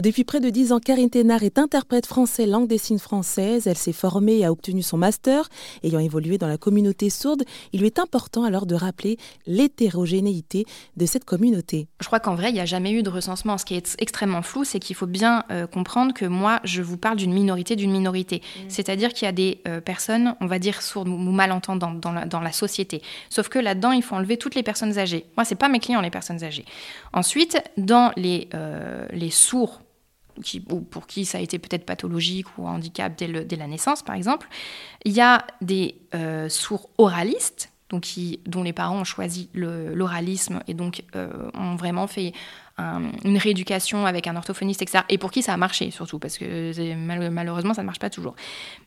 Depuis près de dix ans, Karine Thénard est interprète français langue des signes française. Elle s'est formée et a obtenu son master. Ayant évolué dans la communauté sourde, il lui est important alors de rappeler l'hétérogénéité de cette communauté. Je crois qu'en vrai, il n'y a jamais eu de recensement. Ce qui est extrêmement flou, c'est qu'il faut bien euh, comprendre que moi, je vous parle d'une minorité d'une minorité. Mmh. C'est-à-dire qu'il y a des euh, personnes, on va dire sourdes ou malentendantes dans la, dans la société. Sauf que là-dedans, il faut enlever toutes les personnes âgées. Moi, c'est pas mes clients, les personnes âgées. Ensuite, dans les, euh, les sourds, ou pour qui ça a été peut-être pathologique ou handicap dès, la naissance, par exemple. Il y a des euh, sourds oralistes, donc dont les parents ont choisi l'oralisme et donc euh, ont vraiment fait une rééducation avec un orthophoniste, etc. Et pour qui ça a marché, surtout, parce que malheureusement, ça ne marche pas toujours.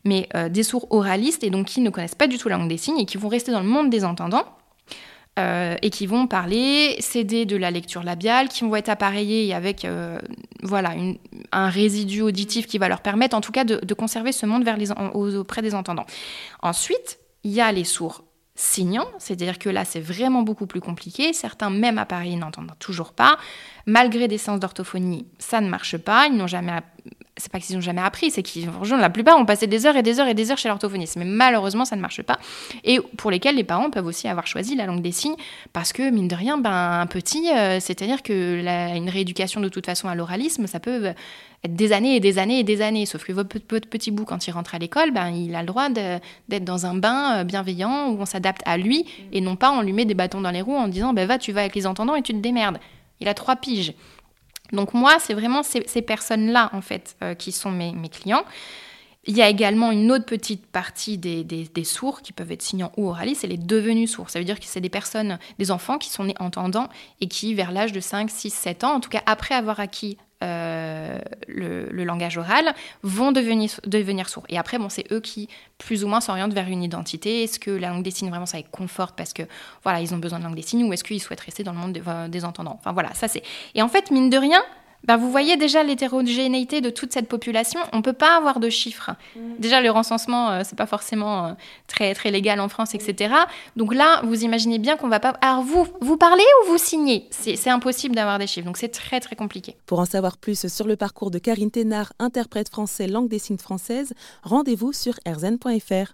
Mais euh, des sourds oralistes, et donc qui ne connaissent pas du tout la langue des signes et qui vont rester dans le monde des entendants, euh, et qui vont parler, céder de la lecture labiale, qui vont être appareillés avec euh, voilà, un résidu auditif qui va leur permettre en tout cas de, conserver ce monde vers les, auprès des entendants. Ensuite, il y a les sourds signants, c'est-à-dire que là c'est vraiment beaucoup plus compliqué, certains même appareillés n'entendent toujours pas, malgré des séances d'orthophonie, ça ne marche pas, ils n'ont jamais c'est pas qu'ils n'ont jamais appris, c'est qu'ils, la plupart ont passé des heures et des heures et des heures chez l'orthophoniste. Mais malheureusement, ça ne marche pas. Et pour lesquels les parents peuvent aussi avoir choisi la langue des signes, parce que, mine de rien, ben, un petit, euh, c'est-à-dire que une rééducation de toute façon à l'oralisme, ça peut être des années et des années et des années. Sauf que votre petit bout, quand il rentre à l'école, ben, il a le droit d'être dans un bain euh, bienveillant où on s'adapte à lui et non pas on lui met des bâtons dans les roues en disant ben, va, tu vas avec les entendants et tu te démerdes. Il a trois piges. Donc moi, c'est vraiment ces, personnes-là, en fait, euh, qui sont mes, clients. Il y a également une autre petite partie des, sourds qui peuvent être signants ou oralistes, c'est les devenus sourds. Ça veut dire que c'est des personnes, des enfants qui sont nés entendants et qui, vers l'âge de 5, 6, 7 ans, en tout cas après avoir acquis euh, le, langage oral, vont devenir, devenir sourds. Et après, bon, c'est eux qui, plus ou moins, s'orientent vers une identité. Est-ce que la langue des signes, vraiment, ça les conforte parce que, voilà, ils ont besoin de langue des signes ou est-ce qu'ils souhaitent rester dans le monde des entendants? Enfin, voilà, ça c'est... Et en fait, mine de rien, ben, vous voyez déjà l'hétérogénéité de toute cette population. On ne peut pas avoir de chiffres. Mm. Déjà, le recensement, ce euh, c'est pas forcément euh, très, très légal en France, etc. Donc là, vous imaginez bien qu'on va pas. Alors, vous, vous parlez ou vous signez? C'est impossible d'avoir des chiffres. Donc, c'est très, très compliqué. Pour en savoir plus sur le parcours de Karine Thénard, interprète français langue des signes française, rendez-vous sur rzn.fr.